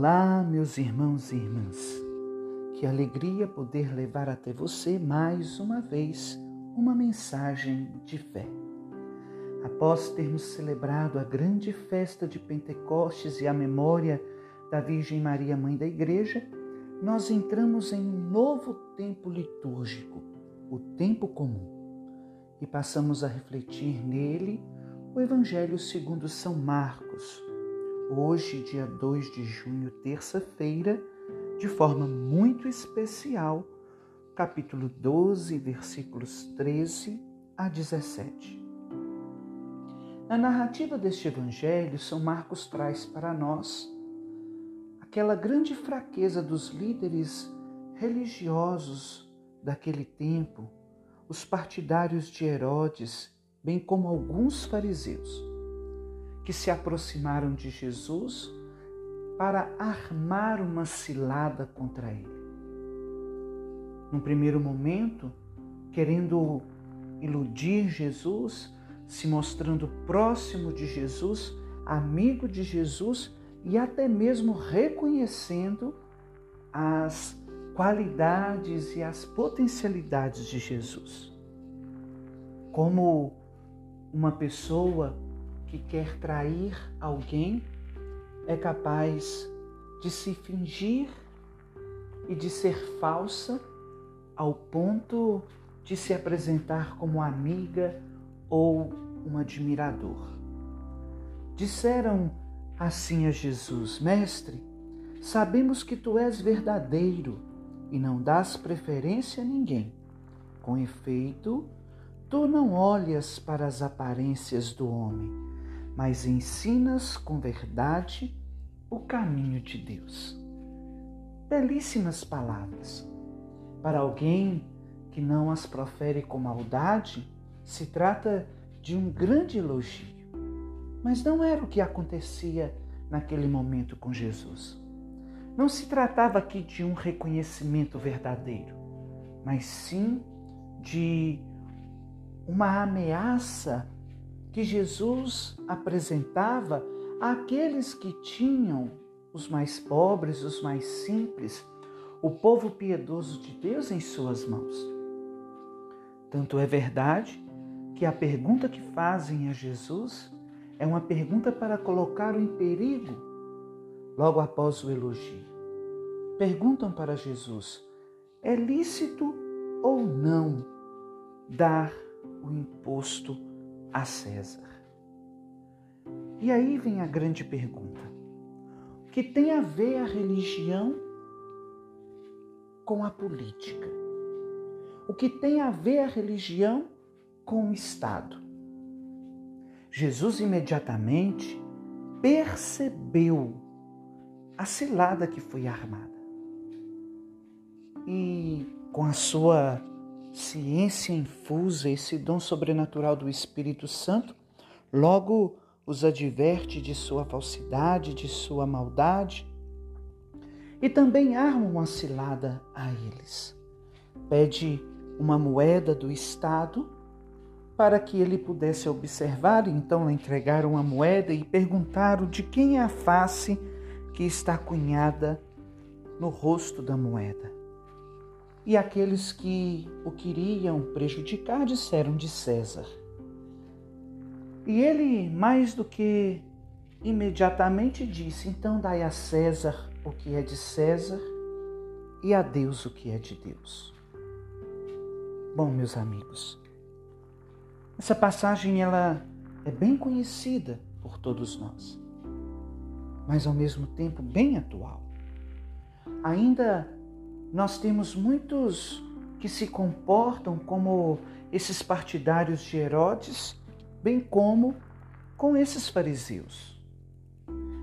Olá, meus irmãos e irmãs. Que alegria poder levar até você mais uma vez uma mensagem de fé. Após termos celebrado a grande festa de Pentecostes e a memória da Virgem Maria, Mãe da Igreja, nós entramos em um novo tempo litúrgico, o tempo comum, e passamos a refletir nele o Evangelho segundo São Marcos hoje, dia 2 de junho, terça-feira, de forma muito especial, capítulo 12, versículos 13 a 17. Na narrativa deste evangelho, São Marcos traz para nós aquela grande fraqueza dos líderes religiosos daquele tempo, os partidários de Herodes, bem como alguns fariseus que se aproximaram de Jesus para armar uma cilada contra ele. Num primeiro momento, querendo iludir Jesus, se mostrando próximo de Jesus, amigo de Jesus e até mesmo reconhecendo as qualidades e as potencialidades de Jesus. Como uma pessoa que quer trair alguém é capaz de se fingir e de ser falsa ao ponto de se apresentar como amiga ou um admirador. Disseram assim a Jesus: Mestre, sabemos que tu és verdadeiro e não dás preferência a ninguém. Com efeito, tu não olhas para as aparências do homem mas ensinas com verdade o caminho de Deus. Belíssimas palavras. Para alguém que não as profere com maldade, se trata de um grande elogio. Mas não era o que acontecia naquele momento com Jesus. Não se tratava aqui de um reconhecimento verdadeiro, mas sim de uma ameaça que Jesus apresentava àqueles que tinham os mais pobres, os mais simples, o povo piedoso de Deus em suas mãos. Tanto é verdade que a pergunta que fazem a Jesus é uma pergunta para colocá-lo em perigo logo após o elogio. Perguntam para Jesus: é lícito ou não dar o imposto a César. E aí vem a grande pergunta: o que tem a ver a religião com a política? O que tem a ver a religião com o Estado? Jesus imediatamente percebeu a cilada que foi armada. E com a sua ciência infusa, esse dom sobrenatural do Espírito Santo, logo os adverte de sua falsidade, de sua maldade e também arma uma cilada a eles. Pede uma moeda do Estado para que ele pudesse observar, então lhe entregar uma moeda e perguntar de quem é a face que está cunhada no rosto da moeda. E aqueles que o queriam prejudicar disseram de César. E ele, mais do que imediatamente, disse: Então dai a César o que é de César e a Deus o que é de Deus. Bom, meus amigos, essa passagem ela é bem conhecida por todos nós, mas ao mesmo tempo bem atual. Ainda nós temos muitos que se comportam como esses partidários de Herodes, bem como com esses fariseus.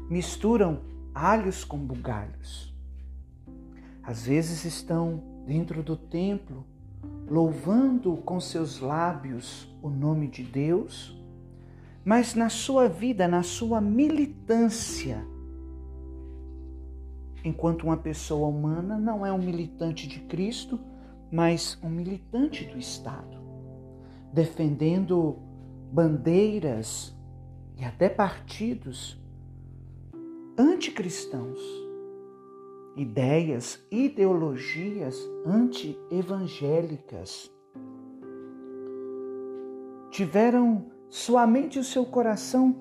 Misturam alhos com bugalhos. Às vezes estão dentro do templo, louvando com seus lábios o nome de Deus, mas na sua vida, na sua militância, enquanto uma pessoa humana não é um militante de Cristo, mas um militante do Estado, defendendo bandeiras e até partidos anticristãos, ideias, ideologias anti-evangélicas. Tiveram sua mente e o seu coração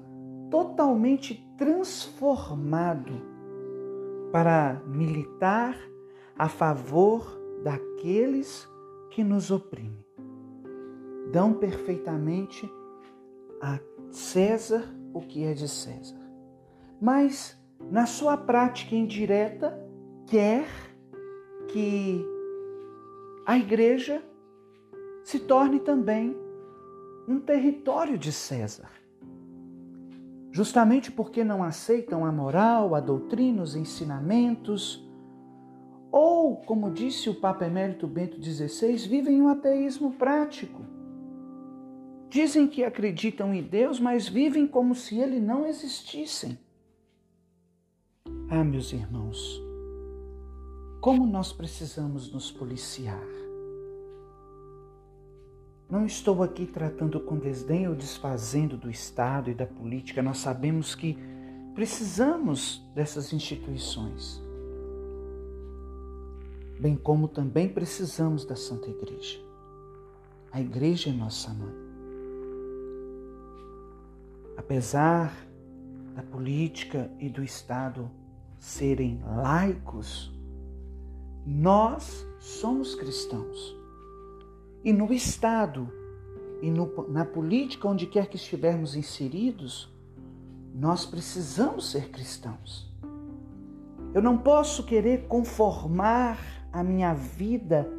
totalmente transformado para militar a favor daqueles que nos oprimem. Dão perfeitamente a César o que é de César. Mas, na sua prática indireta, quer que a igreja se torne também um território de César. Justamente porque não aceitam a moral, a doutrina, os ensinamentos, ou, como disse o Papa Emérito Bento XVI, vivem um ateísmo prático. Dizem que acreditam em Deus, mas vivem como se ele não existissem. Ah, meus irmãos, como nós precisamos nos policiar. Não estou aqui tratando com desdém ou desfazendo do Estado e da política. Nós sabemos que precisamos dessas instituições, bem como também precisamos da Santa Igreja. A Igreja é nossa mãe. Apesar da política e do Estado serem laicos, nós somos cristãos. E no Estado e no, na política, onde quer que estivermos inseridos, nós precisamos ser cristãos. Eu não posso querer conformar a minha vida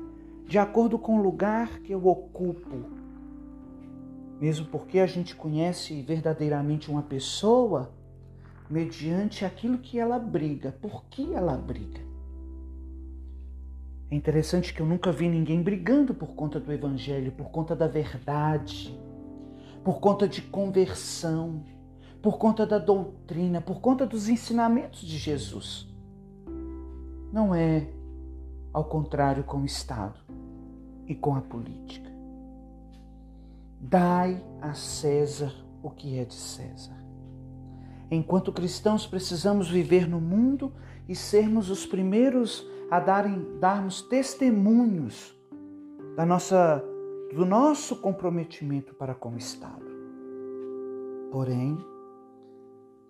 de acordo com o lugar que eu ocupo. Mesmo porque a gente conhece verdadeiramente uma pessoa mediante aquilo que ela briga, por que ela briga. É interessante que eu nunca vi ninguém brigando por conta do Evangelho, por conta da verdade, por conta de conversão, por conta da doutrina, por conta dos ensinamentos de Jesus. Não é ao contrário com o Estado e com a política. Dai a César o que é de César. Enquanto cristãos, precisamos viver no mundo e sermos os primeiros a darem, darmos testemunhos da nossa, do nosso comprometimento para com o Estado. Porém,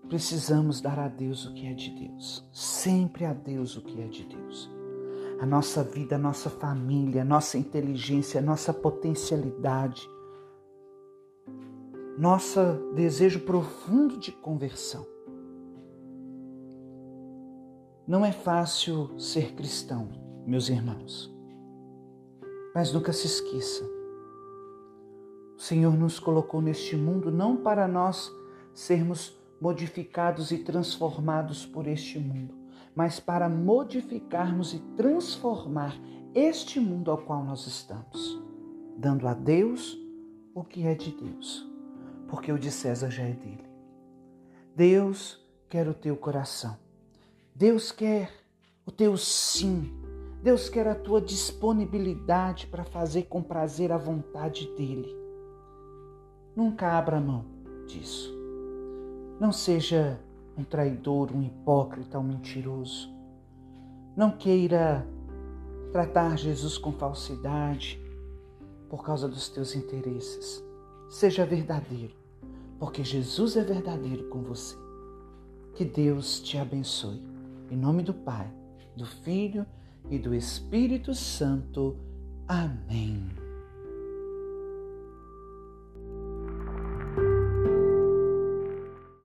precisamos dar a Deus o que é de Deus, sempre a Deus o que é de Deus. A nossa vida, a nossa família, a nossa inteligência, a nossa potencialidade, nosso desejo profundo de conversão. Não é fácil ser cristão, meus irmãos. Mas nunca se esqueça. O Senhor nos colocou neste mundo não para nós sermos modificados e transformados por este mundo, mas para modificarmos e transformar este mundo ao qual nós estamos, dando a Deus o que é de Deus, porque o de César já é dele. Deus quer o teu coração. Deus quer o teu sim. Deus quer a tua disponibilidade para fazer com prazer a vontade dele. Nunca abra mão disso. Não seja um traidor, um hipócrita, um mentiroso. Não queira tratar Jesus com falsidade por causa dos teus interesses. Seja verdadeiro, porque Jesus é verdadeiro com você. Que Deus te abençoe. Em nome do Pai, do Filho e do Espírito Santo. Amém.